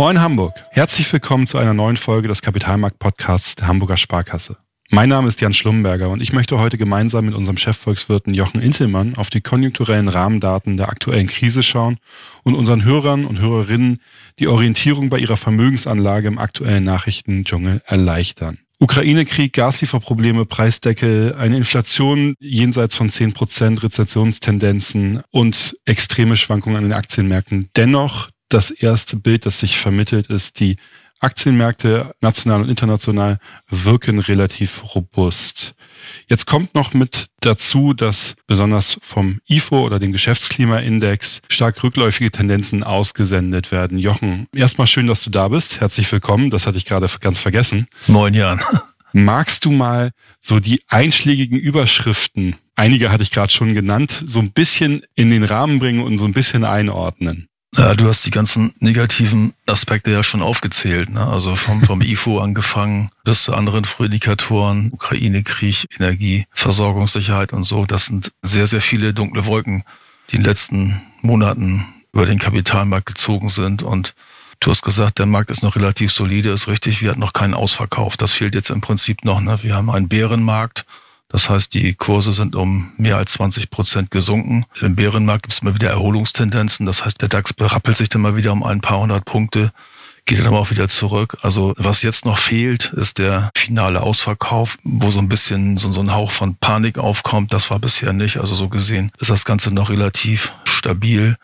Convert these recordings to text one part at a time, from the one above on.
Moin Hamburg. Herzlich willkommen zu einer neuen Folge des Kapitalmarkt-Podcasts der Hamburger Sparkasse. Mein Name ist Jan Schlumberger und ich möchte heute gemeinsam mit unserem Chefvolkswirten Jochen Intelmann auf die konjunkturellen Rahmendaten der aktuellen Krise schauen und unseren Hörern und Hörerinnen die Orientierung bei ihrer Vermögensanlage im aktuellen Nachrichtendschungel erleichtern. Ukraine-Krieg, Gaslieferprobleme, Preisdeckel, eine Inflation jenseits von 10 Prozent, Rezessionstendenzen und extreme Schwankungen an den Aktienmärkten. Dennoch das erste Bild, das sich vermittelt, ist, die Aktienmärkte national und international wirken relativ robust. Jetzt kommt noch mit dazu, dass besonders vom IFO oder dem Geschäftsklimaindex stark rückläufige Tendenzen ausgesendet werden. Jochen, erstmal schön, dass du da bist. Herzlich willkommen. Das hatte ich gerade ganz vergessen. Moin Jan. Magst du mal so die einschlägigen Überschriften, einige hatte ich gerade schon genannt, so ein bisschen in den Rahmen bringen und so ein bisschen einordnen? Ja, du hast die ganzen negativen Aspekte ja schon aufgezählt. Ne? Also vom, vom IFO angefangen bis zu anderen Frühindikatoren, Ukraine-Krieg, Energie, Versorgungssicherheit und so. Das sind sehr, sehr viele dunkle Wolken, die in den letzten Monaten über den Kapitalmarkt gezogen sind. Und du hast gesagt, der Markt ist noch relativ solide, ist richtig. Wir hatten noch keinen Ausverkauf. Das fehlt jetzt im Prinzip noch. Ne? Wir haben einen Bärenmarkt das heißt, die Kurse sind um mehr als 20 Prozent gesunken. Im Bärenmarkt gibt es immer wieder Erholungstendenzen. Das heißt, der DAX berappelt sich dann mal wieder um ein paar hundert Punkte, geht dann aber auch wieder zurück. Also was jetzt noch fehlt, ist der finale Ausverkauf, wo so ein bisschen so, so ein Hauch von Panik aufkommt. Das war bisher nicht. Also so gesehen ist das Ganze noch relativ stabil.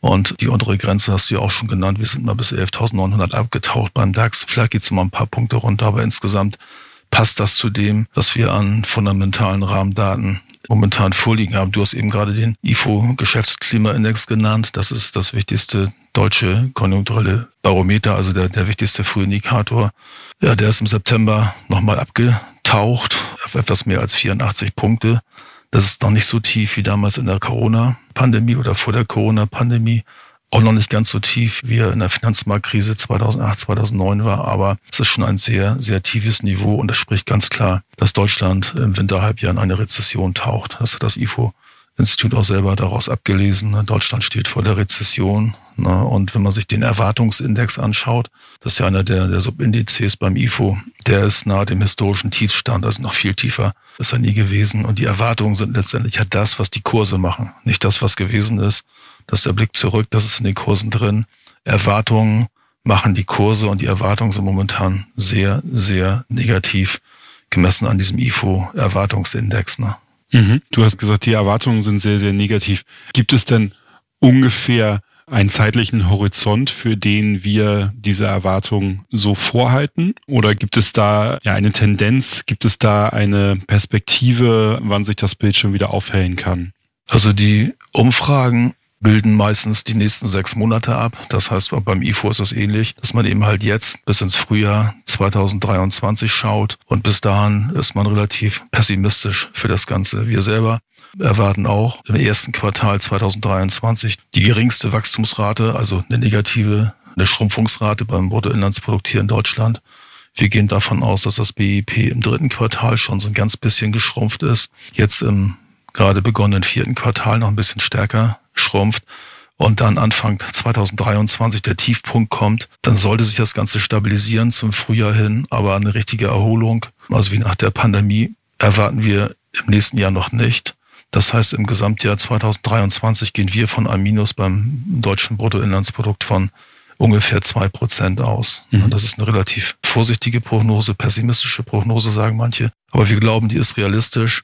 Und die untere Grenze hast du ja auch schon genannt. Wir sind mal bis 11.900 abgetaucht beim DAX. Vielleicht geht es mal ein paar Punkte runter, aber insgesamt passt das zu dem, was wir an fundamentalen Rahmendaten momentan vorliegen haben. Du hast eben gerade den IFO Geschäftsklimaindex genannt. Das ist das wichtigste deutsche konjunkturelle Barometer, also der, der wichtigste Frühindikator. Ja, der ist im September nochmal abgetaucht auf etwas mehr als 84 Punkte. Das ist noch nicht so tief wie damals in der Corona-Pandemie oder vor der Corona-Pandemie auch noch nicht ganz so tief, wie er in der Finanzmarktkrise 2008, 2009 war, aber es ist schon ein sehr, sehr tiefes Niveau und das spricht ganz klar, dass Deutschland im Winterhalbjahr in eine Rezession taucht. Das hat das IFO Institut auch selber daraus abgelesen. Ne? Deutschland steht vor der Rezession. Ne? Und wenn man sich den Erwartungsindex anschaut, das ist ja einer der, der Subindizes beim IFO, der ist nahe dem historischen Tiefstand, also noch viel tiefer ist er nie gewesen. Und die Erwartungen sind letztendlich ja das, was die Kurse machen, nicht das, was gewesen ist. Das ist der Blick zurück, das ist in den Kursen drin. Erwartungen machen die Kurse und die Erwartungen sind momentan sehr, sehr negativ gemessen an diesem IFO-Erwartungsindex. Ne? Mhm. Du hast gesagt, die Erwartungen sind sehr, sehr negativ. Gibt es denn ungefähr einen zeitlichen Horizont, für den wir diese Erwartungen so vorhalten? Oder gibt es da ja eine Tendenz, gibt es da eine Perspektive, wann sich das Bild schon wieder aufhellen kann? Also die Umfragen bilden meistens die nächsten sechs Monate ab. Das heißt, beim IFO ist es ähnlich, dass man eben halt jetzt bis ins Frühjahr 2023 schaut und bis dahin ist man relativ pessimistisch für das Ganze. Wir selber erwarten auch im ersten Quartal 2023 die geringste Wachstumsrate, also eine negative, eine Schrumpfungsrate beim Bruttoinlandsprodukt hier in Deutschland. Wir gehen davon aus, dass das BIP im dritten Quartal schon so ein ganz bisschen geschrumpft ist. Jetzt im gerade begonnenen vierten Quartal noch ein bisschen stärker schrumpft und dann Anfang 2023 der Tiefpunkt kommt, dann sollte sich das Ganze stabilisieren zum Frühjahr hin, aber eine richtige Erholung, also wie nach der Pandemie, erwarten wir im nächsten Jahr noch nicht. Das heißt, im Gesamtjahr 2023 gehen wir von einem Minus beim deutschen Bruttoinlandsprodukt von ungefähr zwei Prozent aus. Mhm. Das ist eine relativ vorsichtige Prognose, pessimistische Prognose, sagen manche. Aber wir glauben, die ist realistisch.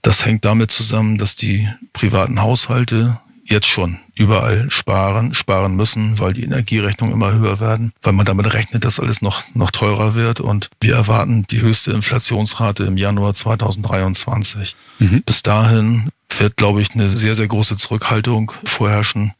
Das hängt damit zusammen, dass die privaten Haushalte jetzt schon überall sparen, sparen müssen, weil die Energierechnungen immer höher werden, weil man damit rechnet, dass alles noch, noch teurer wird. Und wir erwarten die höchste Inflationsrate im Januar 2023. Mhm. Bis dahin wird, glaube ich, eine sehr, sehr große Zurückhaltung vorherrschen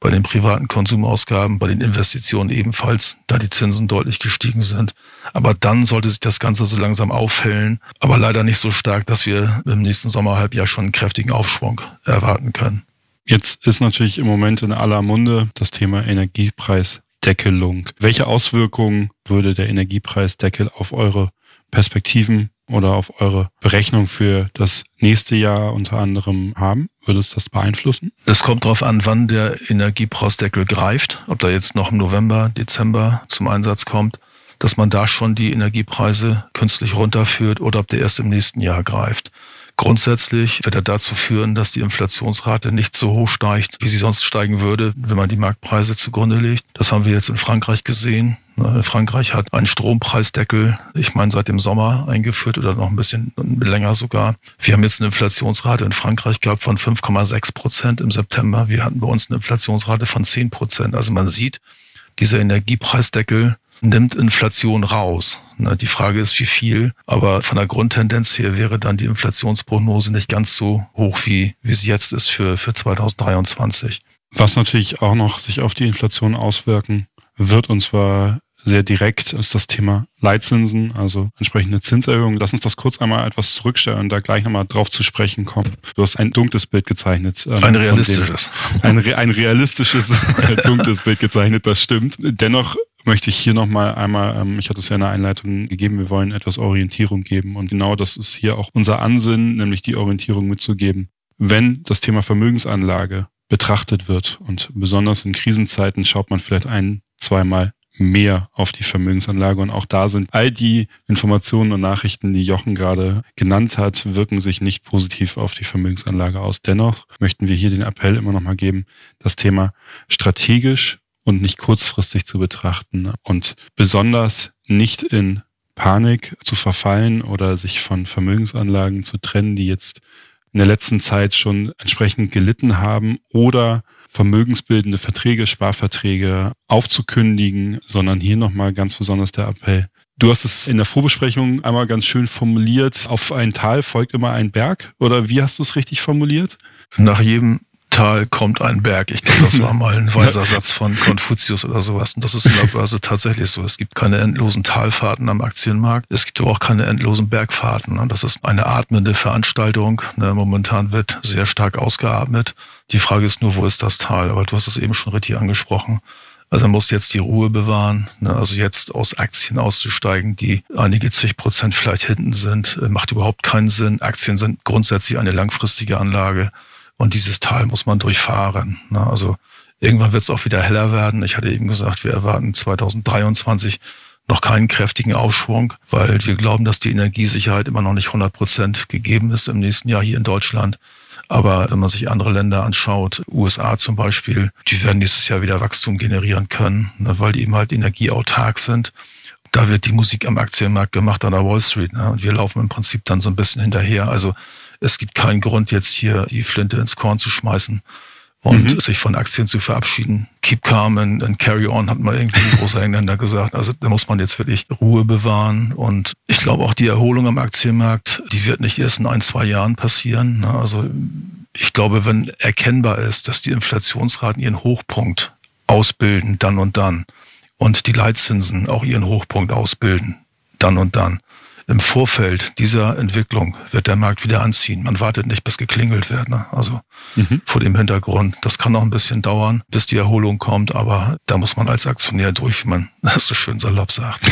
bei den privaten Konsumausgaben, bei den Investitionen ebenfalls, da die Zinsen deutlich gestiegen sind. Aber dann sollte sich das Ganze so langsam aufhellen, aber leider nicht so stark, dass wir im nächsten Sommerhalbjahr schon einen kräftigen Aufschwung erwarten können. Jetzt ist natürlich im Moment in aller Munde das Thema Energiepreisdeckelung. Welche Auswirkungen würde der Energiepreisdeckel auf eure Perspektiven oder auf eure Berechnung für das nächste Jahr unter anderem haben? würde es das beeinflussen? Es kommt darauf an, wann der Energiepreisdeckel greift, ob da jetzt noch im November, Dezember zum Einsatz kommt, dass man da schon die Energiepreise künstlich runterführt oder ob der erst im nächsten Jahr greift. Grundsätzlich wird er dazu führen, dass die Inflationsrate nicht so hoch steigt, wie sie sonst steigen würde, wenn man die Marktpreise zugrunde legt. Das haben wir jetzt in Frankreich gesehen. Ne, Frankreich hat einen Strompreisdeckel, ich meine, seit dem Sommer eingeführt oder noch ein bisschen länger sogar. Wir haben jetzt eine Inflationsrate in Frankreich gehabt von 5,6 Prozent im September. Wir hatten bei uns eine Inflationsrate von 10 Prozent. Also man sieht, dieser Energiepreisdeckel nimmt Inflation raus. Die Frage ist, wie viel. Aber von der Grundtendenz her wäre dann die Inflationsprognose nicht ganz so hoch, wie, wie sie jetzt ist für, für 2023. Was natürlich auch noch sich auf die Inflation auswirken wird, und zwar sehr direkt, ist das Thema Leitzinsen, also entsprechende Zinserhöhungen. Lass uns das kurz einmal etwas zurückstellen und da gleich nochmal drauf zu sprechen kommen. Du hast ein dunkles Bild gezeichnet. Ähm, ein realistisches. Ein, ein realistisches, dunkles Bild gezeichnet, das stimmt. Dennoch möchte ich hier nochmal einmal, ähm, ich hatte es ja in der Einleitung gegeben, wir wollen etwas Orientierung geben. Und genau das ist hier auch unser Ansinnen, nämlich die Orientierung mitzugeben. Wenn das Thema Vermögensanlage betrachtet wird und besonders in Krisenzeiten schaut man vielleicht ein, zweimal mehr auf die Vermögensanlage. Und auch da sind all die Informationen und Nachrichten, die Jochen gerade genannt hat, wirken sich nicht positiv auf die Vermögensanlage aus. Dennoch möchten wir hier den Appell immer nochmal geben, das Thema strategisch und nicht kurzfristig zu betrachten und besonders nicht in Panik zu verfallen oder sich von Vermögensanlagen zu trennen, die jetzt in der letzten Zeit schon entsprechend gelitten haben oder vermögensbildende Verträge, Sparverträge aufzukündigen, sondern hier nochmal ganz besonders der Appell. Du hast es in der Vorbesprechung einmal ganz schön formuliert. Auf ein Tal folgt immer ein Berg. Oder wie hast du es richtig formuliert? Nach jedem Tal kommt ein Berg. Ich glaube, das war mal ein weiser Satz von Konfuzius oder sowas. Und das ist in der Börse tatsächlich so. Es gibt keine endlosen Talfahrten am Aktienmarkt. Es gibt aber auch keine endlosen Bergfahrten. Und das ist eine atmende Veranstaltung. Ne, momentan wird sehr stark ausgeatmet. Die Frage ist nur, wo ist das Tal? Aber du hast es eben schon richtig angesprochen. Also man muss jetzt die Ruhe bewahren. Ne? Also jetzt aus Aktien auszusteigen, die einige zig Prozent vielleicht hinten sind, macht überhaupt keinen Sinn. Aktien sind grundsätzlich eine langfristige Anlage. Und dieses Tal muss man durchfahren. Ne? Also irgendwann wird es auch wieder heller werden. Ich hatte eben gesagt, wir erwarten 2023 noch keinen kräftigen Aufschwung, weil wir glauben, dass die Energiesicherheit immer noch nicht 100 Prozent gegeben ist im nächsten Jahr hier in Deutschland. Aber wenn man sich andere Länder anschaut, USA zum Beispiel, die werden nächstes Jahr wieder Wachstum generieren können, ne, weil die eben halt energieautark sind. Da wird die Musik am Aktienmarkt gemacht an der Wall Street. Ne? Und wir laufen im Prinzip dann so ein bisschen hinterher. Also es gibt keinen Grund, jetzt hier die Flinte ins Korn zu schmeißen und mhm. sich von Aktien zu verabschieden. Keep calm and, and carry on, hat mal irgendwie ein großer Engländer gesagt. Also da muss man jetzt wirklich Ruhe bewahren. Und ich glaube auch die Erholung am Aktienmarkt, die wird nicht erst in ein, zwei Jahren passieren. Ne? Also ich glaube, wenn erkennbar ist, dass die Inflationsraten ihren Hochpunkt ausbilden, dann und dann, und die Leitzinsen auch ihren Hochpunkt ausbilden, dann und dann, im Vorfeld dieser Entwicklung wird der Markt wieder anziehen. Man wartet nicht, bis geklingelt wird. Ne? Also mhm. vor dem Hintergrund. Das kann noch ein bisschen dauern, bis die Erholung kommt, aber da muss man als Aktionär durch, wie man das so schön salopp sagt.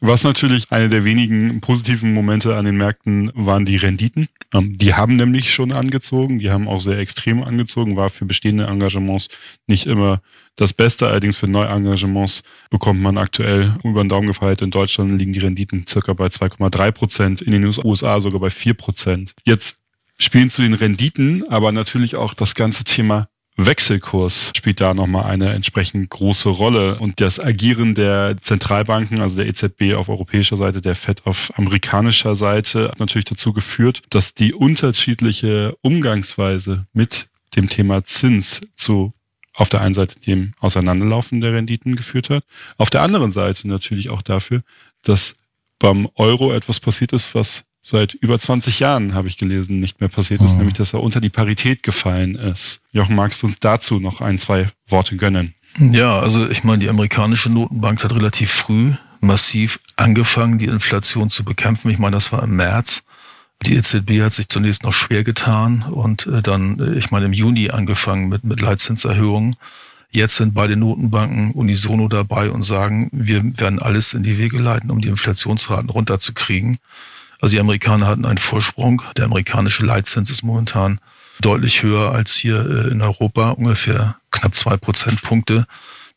Was natürlich eine der wenigen positiven Momente an den Märkten waren die Renditen. Ähm, die haben nämlich schon angezogen, die haben auch sehr extrem angezogen, war für bestehende Engagements nicht immer das Beste. Allerdings für Neuengagements bekommt man aktuell über den Daumen gefeiert. In Deutschland liegen die Renditen circa bei 2,3 Prozent, in den USA sogar bei 4 Prozent. Jetzt spielen zu den Renditen aber natürlich auch das ganze Thema Wechselkurs spielt da nochmal eine entsprechend große Rolle. Und das Agieren der Zentralbanken, also der EZB auf europäischer Seite, der FED auf amerikanischer Seite, hat natürlich dazu geführt, dass die unterschiedliche Umgangsweise mit dem Thema Zins zu auf der einen Seite dem Auseinanderlaufen der Renditen geführt hat, auf der anderen Seite natürlich auch dafür, dass beim Euro etwas passiert ist, was seit über 20 Jahren, habe ich gelesen, nicht mehr passiert ist, mhm. nämlich dass er unter die Parität gefallen ist. Jochen, magst du uns dazu noch ein, zwei Worte gönnen? Ja, also ich meine, die amerikanische Notenbank hat relativ früh massiv angefangen, die Inflation zu bekämpfen. Ich meine, das war im März. Die EZB hat sich zunächst noch schwer getan und äh, dann, äh, ich meine, im Juni angefangen mit, mit Leitzinserhöhungen. Jetzt sind beide Notenbanken unisono dabei und sagen, wir werden alles in die Wege leiten, um die Inflationsraten runterzukriegen. Also die Amerikaner hatten einen Vorsprung. Der amerikanische Leitzins ist momentan deutlich höher als hier äh, in Europa, ungefähr knapp zwei Prozentpunkte.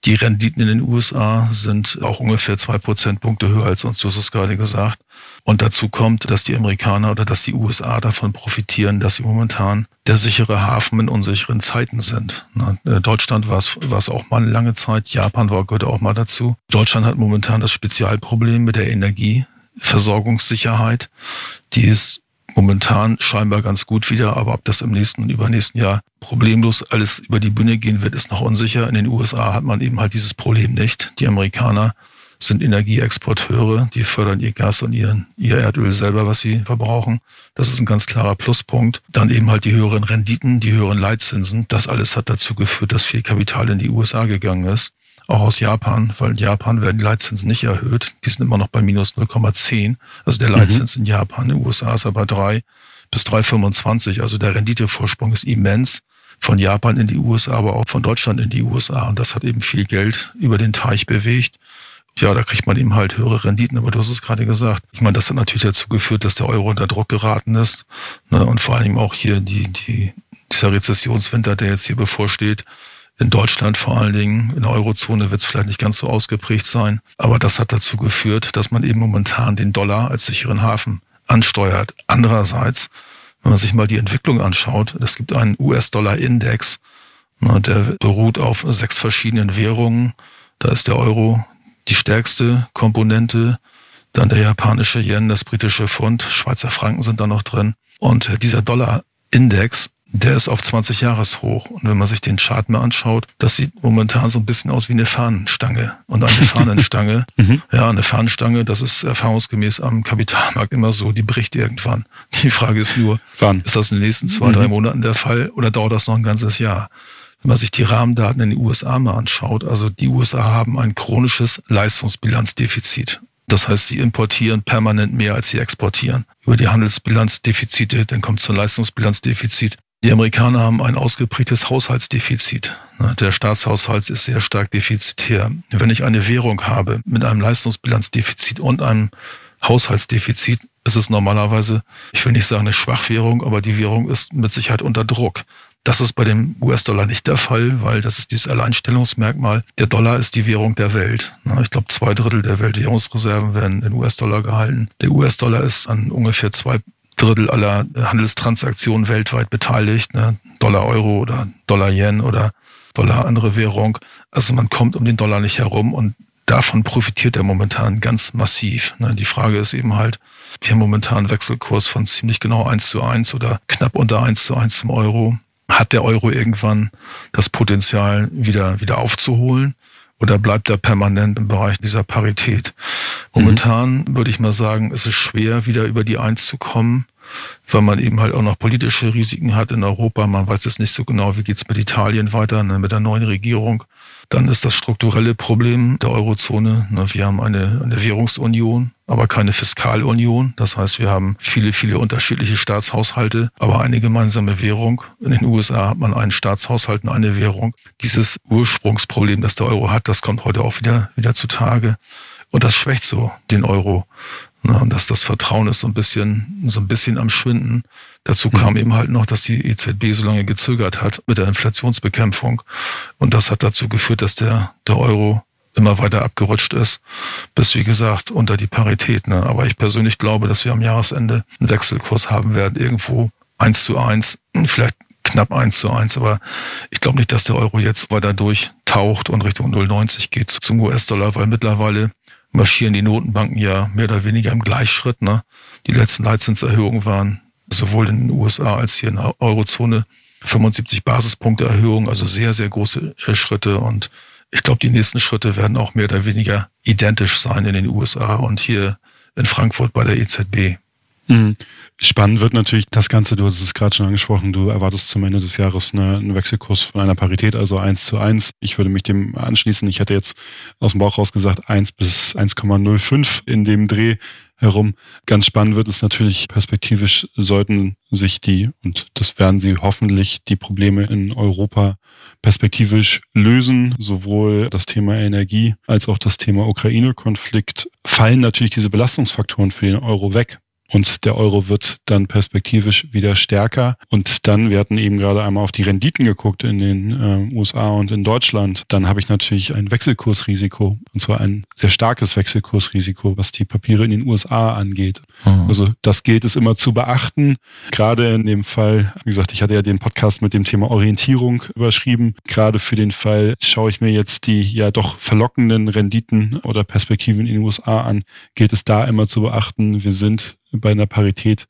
Die Renditen in den USA sind auch ungefähr zwei Prozentpunkte höher als uns, du hast es gerade gesagt. Und dazu kommt, dass die Amerikaner oder dass die USA davon profitieren, dass sie momentan der sichere Hafen in unsicheren Zeiten sind. Äh, Deutschland war es, auch mal eine lange Zeit, Japan war, gehört auch mal dazu. Deutschland hat momentan das Spezialproblem mit der Energieversorgungssicherheit. Die ist momentan scheinbar ganz gut wieder, aber ob das im nächsten und übernächsten Jahr problemlos alles über die Bühne gehen wird, ist noch unsicher. In den USA hat man eben halt dieses Problem nicht. Die Amerikaner sind Energieexporteure, die fördern ihr Gas und ihren, ihr Erdöl selber, was sie verbrauchen. Das ist ein ganz klarer Pluspunkt. Dann eben halt die höheren Renditen, die höheren Leitzinsen. Das alles hat dazu geführt, dass viel Kapital in die USA gegangen ist auch aus Japan, weil in Japan werden die Leitzinsen nicht erhöht. Die sind immer noch bei minus 0,10. Also der mhm. Leitzins mhm. in Japan, in den USA ist er bei 3 bis 3,25. Also der Renditevorsprung ist immens von Japan in die USA, aber auch von Deutschland in die USA. Und das hat eben viel Geld über den Teich bewegt. Ja, da kriegt man eben halt höhere Renditen, aber du hast es gerade gesagt. Ich meine, das hat natürlich dazu geführt, dass der Euro unter Druck geraten ist. Ne? Und vor allem auch hier die, die, dieser Rezessionswinter, der jetzt hier bevorsteht, in Deutschland vor allen Dingen, in der Eurozone wird es vielleicht nicht ganz so ausgeprägt sein. Aber das hat dazu geführt, dass man eben momentan den Dollar als sicheren Hafen ansteuert. Andererseits, wenn man sich mal die Entwicklung anschaut, es gibt einen US-Dollar-Index, ne, der beruht auf sechs verschiedenen Währungen. Da ist der Euro die stärkste Komponente, dann der japanische Yen, das britische Pfund, Schweizer Franken sind da noch drin. Und dieser Dollar-Index der ist auf 20 Jahres hoch. Und wenn man sich den Chart mal anschaut, das sieht momentan so ein bisschen aus wie eine Fahnenstange. Und eine Fahnenstange, mhm. ja, eine Fahnenstange, das ist erfahrungsgemäß am Kapitalmarkt immer so, die bricht irgendwann. Die Frage ist nur, Wann? ist das in den nächsten zwei, mhm. drei Monaten der Fall oder dauert das noch ein ganzes Jahr? Wenn man sich die Rahmendaten in den USA mal anschaut, also die USA haben ein chronisches Leistungsbilanzdefizit. Das heißt, sie importieren permanent mehr, als sie exportieren. Über die Handelsbilanzdefizite, dann kommt zum Leistungsbilanzdefizit. Die Amerikaner haben ein ausgeprägtes Haushaltsdefizit. Der Staatshaushalt ist sehr stark defizitär. Wenn ich eine Währung habe mit einem Leistungsbilanzdefizit und einem Haushaltsdefizit, ist es normalerweise, ich will nicht sagen eine Schwachwährung, aber die Währung ist mit Sicherheit unter Druck. Das ist bei dem US-Dollar nicht der Fall, weil das ist dieses Alleinstellungsmerkmal. Der Dollar ist die Währung der Welt. Ich glaube, zwei Drittel der Weltwährungsreserven werden in US-Dollar gehalten. Der US-Dollar ist an ungefähr zwei Drittel aller Handelstransaktionen weltweit beteiligt, ne? Dollar Euro oder Dollar Yen oder Dollar andere Währung. Also man kommt um den Dollar nicht herum und davon profitiert er momentan ganz massiv. Ne? Die Frage ist eben halt, wir haben momentan einen Wechselkurs von ziemlich genau eins zu eins oder knapp unter eins zu eins zum Euro. Hat der Euro irgendwann das Potenzial, wieder, wieder aufzuholen? Oder bleibt er permanent im Bereich dieser Parität? Momentan mhm. würde ich mal sagen, ist es schwer, wieder über die Eins zu kommen, weil man eben halt auch noch politische Risiken hat in Europa. Man weiß jetzt nicht so genau, wie geht's mit Italien weiter, ne, mit der neuen Regierung. Dann ist das strukturelle Problem der Eurozone. Ne, wir haben eine, eine Währungsunion, aber keine Fiskalunion. Das heißt, wir haben viele, viele unterschiedliche Staatshaushalte, aber eine gemeinsame Währung. In den USA hat man einen Staatshaushalt und eine Währung. Dieses Ursprungsproblem, das der Euro hat, das kommt heute auch wieder, wieder zutage. Und das schwächt so den Euro. Ne, und dass das Vertrauen ist so ein bisschen, so ein bisschen am Schwinden. Dazu kam mhm. eben halt noch, dass die EZB so lange gezögert hat mit der Inflationsbekämpfung. Und das hat dazu geführt, dass der, der Euro immer weiter abgerutscht ist, bis wie gesagt unter die Parität. Ne? Aber ich persönlich glaube, dass wir am Jahresende einen Wechselkurs haben werden, irgendwo eins zu eins, vielleicht knapp eins zu eins. Aber ich glaube nicht, dass der Euro jetzt weiter durchtaucht und Richtung 0,90 geht zum US-Dollar, weil mittlerweile marschieren die Notenbanken ja mehr oder weniger im Gleichschritt. Ne? Die letzten Leitzinserhöhungen waren sowohl in den USA als hier in der Eurozone 75 Basispunkte Erhöhung, also sehr, sehr große äh, Schritte. Und ich glaube, die nächsten Schritte werden auch mehr oder weniger identisch sein in den USA und hier in Frankfurt bei der EZB. Mhm. Spannend wird natürlich das Ganze, du hast es gerade schon angesprochen, du erwartest zum Ende des Jahres eine, einen Wechselkurs von einer Parität, also eins zu eins. Ich würde mich dem anschließen. Ich hätte jetzt aus dem Bauch raus gesagt eins bis 1,05 in dem Dreh herum. Ganz spannend wird es natürlich perspektivisch sollten sich die, und das werden sie hoffentlich, die Probleme in Europa perspektivisch lösen. Sowohl das Thema Energie als auch das Thema Ukraine-Konflikt fallen natürlich diese Belastungsfaktoren für den Euro weg. Und der Euro wird dann perspektivisch wieder stärker. Und dann, wir hatten eben gerade einmal auf die Renditen geguckt in den äh, USA und in Deutschland, dann habe ich natürlich ein Wechselkursrisiko, und zwar ein sehr starkes Wechselkursrisiko, was die Papiere in den USA angeht. Mhm. Also das gilt es immer zu beachten. Gerade in dem Fall, wie gesagt, ich hatte ja den Podcast mit dem Thema Orientierung überschrieben. Gerade für den Fall schaue ich mir jetzt die ja doch verlockenden Renditen oder Perspektiven in den USA an, gilt es da immer zu beachten. Wir sind bei einer Parität.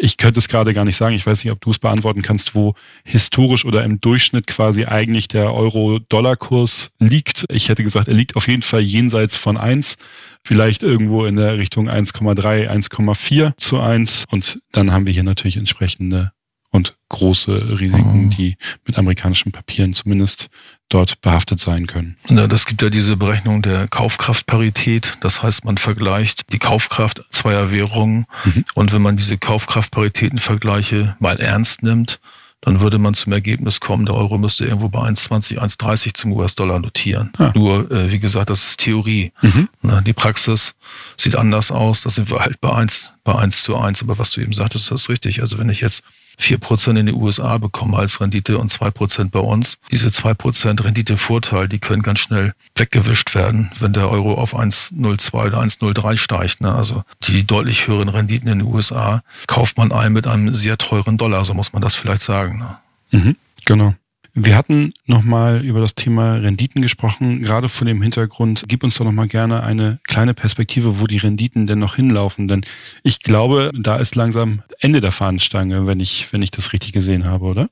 Ich könnte es gerade gar nicht sagen. Ich weiß nicht, ob du es beantworten kannst, wo historisch oder im Durchschnitt quasi eigentlich der Euro-Dollar-Kurs liegt. Ich hätte gesagt, er liegt auf jeden Fall jenseits von eins, vielleicht irgendwo in der Richtung 1,3, 1,4 zu eins. Und dann haben wir hier natürlich entsprechende und große Risiken, mhm. die mit amerikanischen Papieren zumindest dort behaftet sein können. Ja, das gibt ja diese Berechnung der Kaufkraftparität. Das heißt, man vergleicht die Kaufkraft zweier Währungen. Mhm. Und wenn man diese Kaufkraftparitätenvergleiche mal ernst nimmt, dann würde man zum Ergebnis kommen, der Euro müsste irgendwo bei 1,20, 1,30 zum US-Dollar notieren. Ah. Nur, äh, wie gesagt, das ist Theorie. Mhm. Na, die Praxis sieht anders aus. Da sind wir halt bei 1, bei 1 zu 1. Aber was du eben sagtest, das ist richtig. Also wenn ich jetzt vier Prozent in den USA bekommen als Rendite und zwei Prozent bei uns. Diese zwei Prozent Renditevorteil, die können ganz schnell weggewischt werden, wenn der Euro auf 1,02 oder 1,03 steigt. Ne? Also die deutlich höheren Renditen in den USA kauft man ein mit einem sehr teuren Dollar, so muss man das vielleicht sagen. Ne? Mhm, genau. Wir hatten nochmal über das Thema Renditen gesprochen, gerade vor dem Hintergrund. Gib uns doch nochmal gerne eine kleine Perspektive, wo die Renditen denn noch hinlaufen. Denn ich glaube, da ist langsam Ende der Fahnenstange, wenn ich, wenn ich das richtig gesehen habe, oder?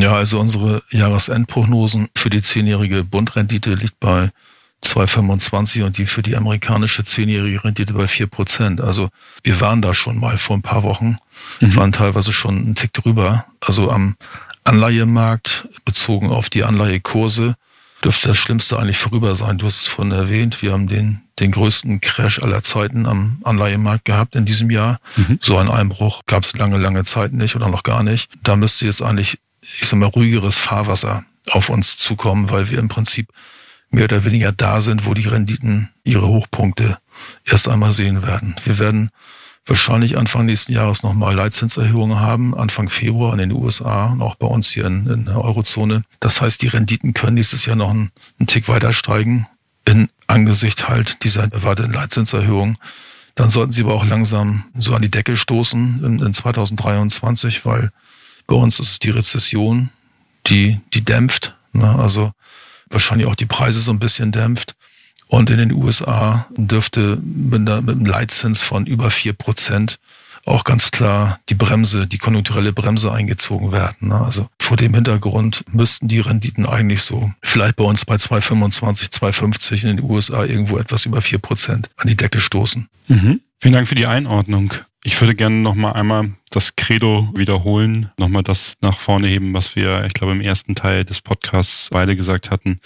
Ja, also unsere Jahresendprognosen für die zehnjährige Bundrendite liegt bei 2,25 und die für die amerikanische zehnjährige Rendite bei 4 Prozent. Also wir waren da schon mal vor ein paar Wochen, mhm. waren teilweise schon einen Tick drüber. Also am Anleihemarkt bezogen auf die Anleihekurse dürfte das Schlimmste eigentlich vorüber sein. Du hast es vorhin erwähnt, wir haben den, den größten Crash aller Zeiten am Anleihemarkt gehabt in diesem Jahr. Mhm. So ein Einbruch gab es lange, lange Zeit nicht oder noch gar nicht. Da müsste jetzt eigentlich, ich sag mal, ruhigeres Fahrwasser auf uns zukommen, weil wir im Prinzip mehr oder weniger da sind, wo die Renditen ihre Hochpunkte erst einmal sehen werden. Wir werden wahrscheinlich Anfang nächsten Jahres nochmal Leitzinserhöhungen haben, Anfang Februar in den USA und auch bei uns hier in, in der Eurozone. Das heißt, die Renditen können nächstes Jahr noch einen, einen Tick weiter steigen in Angesicht halt dieser erwarteten Leitzinserhöhung. Dann sollten sie aber auch langsam so an die Decke stoßen in, in 2023, weil bei uns ist es die Rezession, die, die dämpft. Ne? Also wahrscheinlich auch die Preise so ein bisschen dämpft. Und in den USA dürfte mit, einem Leitzins von über vier Prozent auch ganz klar die Bremse, die konjunkturelle Bremse eingezogen werden. Ne? Also vor dem Hintergrund müssten die Renditen eigentlich so vielleicht bei uns bei 2,25, 2,50 in den USA irgendwo etwas über vier Prozent an die Decke stoßen. Mhm. Vielen Dank für die Einordnung. Ich würde gerne noch mal einmal das Credo wiederholen, noch mal das nach vorne heben, was wir, ich glaube, im ersten Teil des Podcasts beide gesagt hatten.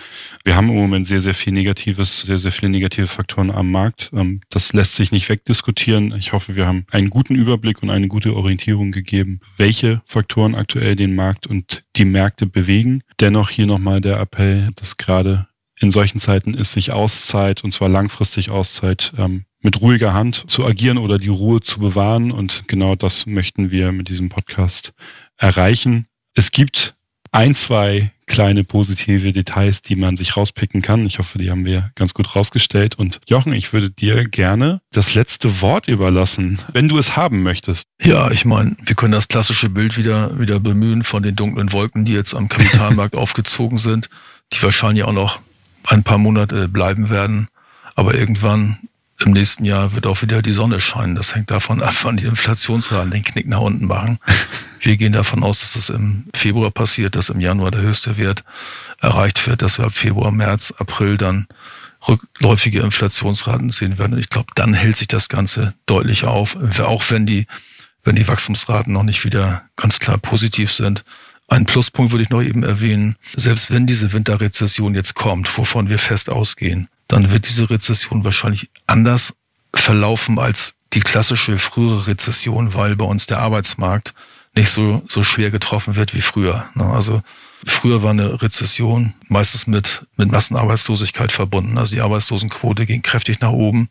Wir haben im Moment sehr, sehr viel Negatives, sehr, sehr viele negative Faktoren am Markt. Ähm, das lässt sich nicht wegdiskutieren. Ich hoffe, wir haben einen guten Überblick und eine gute Orientierung gegeben, welche Faktoren aktuell den Markt und die Märkte bewegen. Dennoch hier noch mal der Appell, dass gerade in solchen Zeiten ist sich Auszeit, und zwar langfristig Auszeit, ähm, mit ruhiger Hand zu agieren oder die Ruhe zu bewahren. Und genau das möchten wir mit diesem Podcast erreichen. Es gibt ein, zwei kleine positive Details, die man sich rauspicken kann. Ich hoffe, die haben wir ganz gut rausgestellt. Und Jochen, ich würde dir gerne das letzte Wort überlassen, wenn du es haben möchtest. Ja, ich meine, wir können das klassische Bild wieder, wieder bemühen von den dunklen Wolken, die jetzt am Kapitalmarkt aufgezogen sind, die wahrscheinlich auch noch ein paar Monate bleiben werden. Aber irgendwann im nächsten Jahr wird auch wieder die Sonne scheinen. Das hängt davon ab, wann die Inflationsraten den Knick nach unten machen. Wir gehen davon aus, dass es im Februar passiert, dass im Januar der höchste Wert erreicht wird, dass wir ab Februar, März, April dann rückläufige Inflationsraten sehen werden. Und ich glaube, dann hält sich das Ganze deutlich auf, auch wenn die, wenn die Wachstumsraten noch nicht wieder ganz klar positiv sind. Ein Pluspunkt würde ich noch eben erwähnen. Selbst wenn diese Winterrezession jetzt kommt, wovon wir fest ausgehen, dann wird diese Rezession wahrscheinlich anders verlaufen als die klassische frühere Rezession, weil bei uns der Arbeitsmarkt nicht so, so schwer getroffen wird wie früher. Ne? Also früher war eine Rezession meistens mit, mit Massenarbeitslosigkeit verbunden. Also die Arbeitslosenquote ging kräftig nach oben.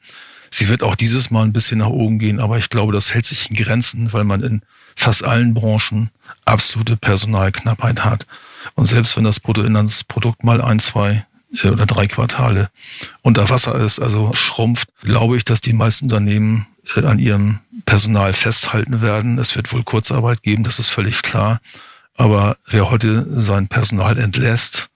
Sie wird auch dieses Mal ein bisschen nach oben gehen, aber ich glaube, das hält sich in Grenzen, weil man in fast allen Branchen absolute Personalknappheit hat. Und selbst wenn das Bruttoinlandsprodukt mal ein, zwei oder drei Quartale unter Wasser ist, also schrumpft, glaube ich, dass die meisten Unternehmen äh, an ihrem Personal festhalten werden. Es wird wohl Kurzarbeit geben, das ist völlig klar. Aber wer heute sein Personal entlässt,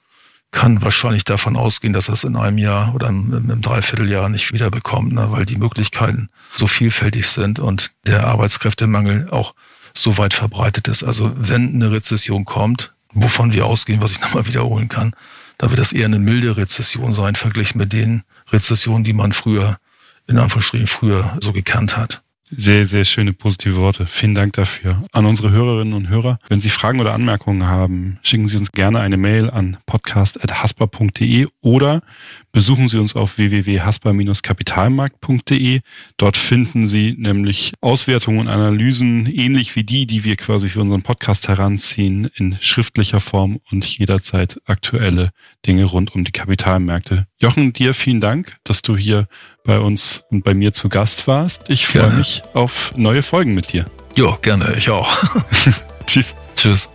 kann wahrscheinlich davon ausgehen, dass er es in einem Jahr oder im, im Dreivierteljahr nicht wiederbekommt, ne, weil die Möglichkeiten so vielfältig sind und der Arbeitskräftemangel auch so weit verbreitet ist. Also wenn eine Rezession kommt, wovon wir ausgehen, was ich nochmal wiederholen kann, da wird das eher eine milde Rezession sein, verglichen mit den Rezessionen, die man früher, in Anführungsstrichen früher so gekannt hat. Sehr, sehr schöne positive Worte. Vielen Dank dafür. An unsere Hörerinnen und Hörer, wenn Sie Fragen oder Anmerkungen haben, schicken Sie uns gerne eine Mail an podcast.haspa.de oder besuchen Sie uns auf www.haspa-kapitalmarkt.de. Dort finden Sie nämlich Auswertungen und Analysen, ähnlich wie die, die wir quasi für unseren Podcast heranziehen, in schriftlicher Form und jederzeit aktuelle Dinge rund um die Kapitalmärkte. Jochen, dir vielen Dank, dass du hier bei uns und bei mir zu Gast warst. Ich freue mich auf neue Folgen mit dir. Ja, gerne, ich auch. Tschüss. Tschüss.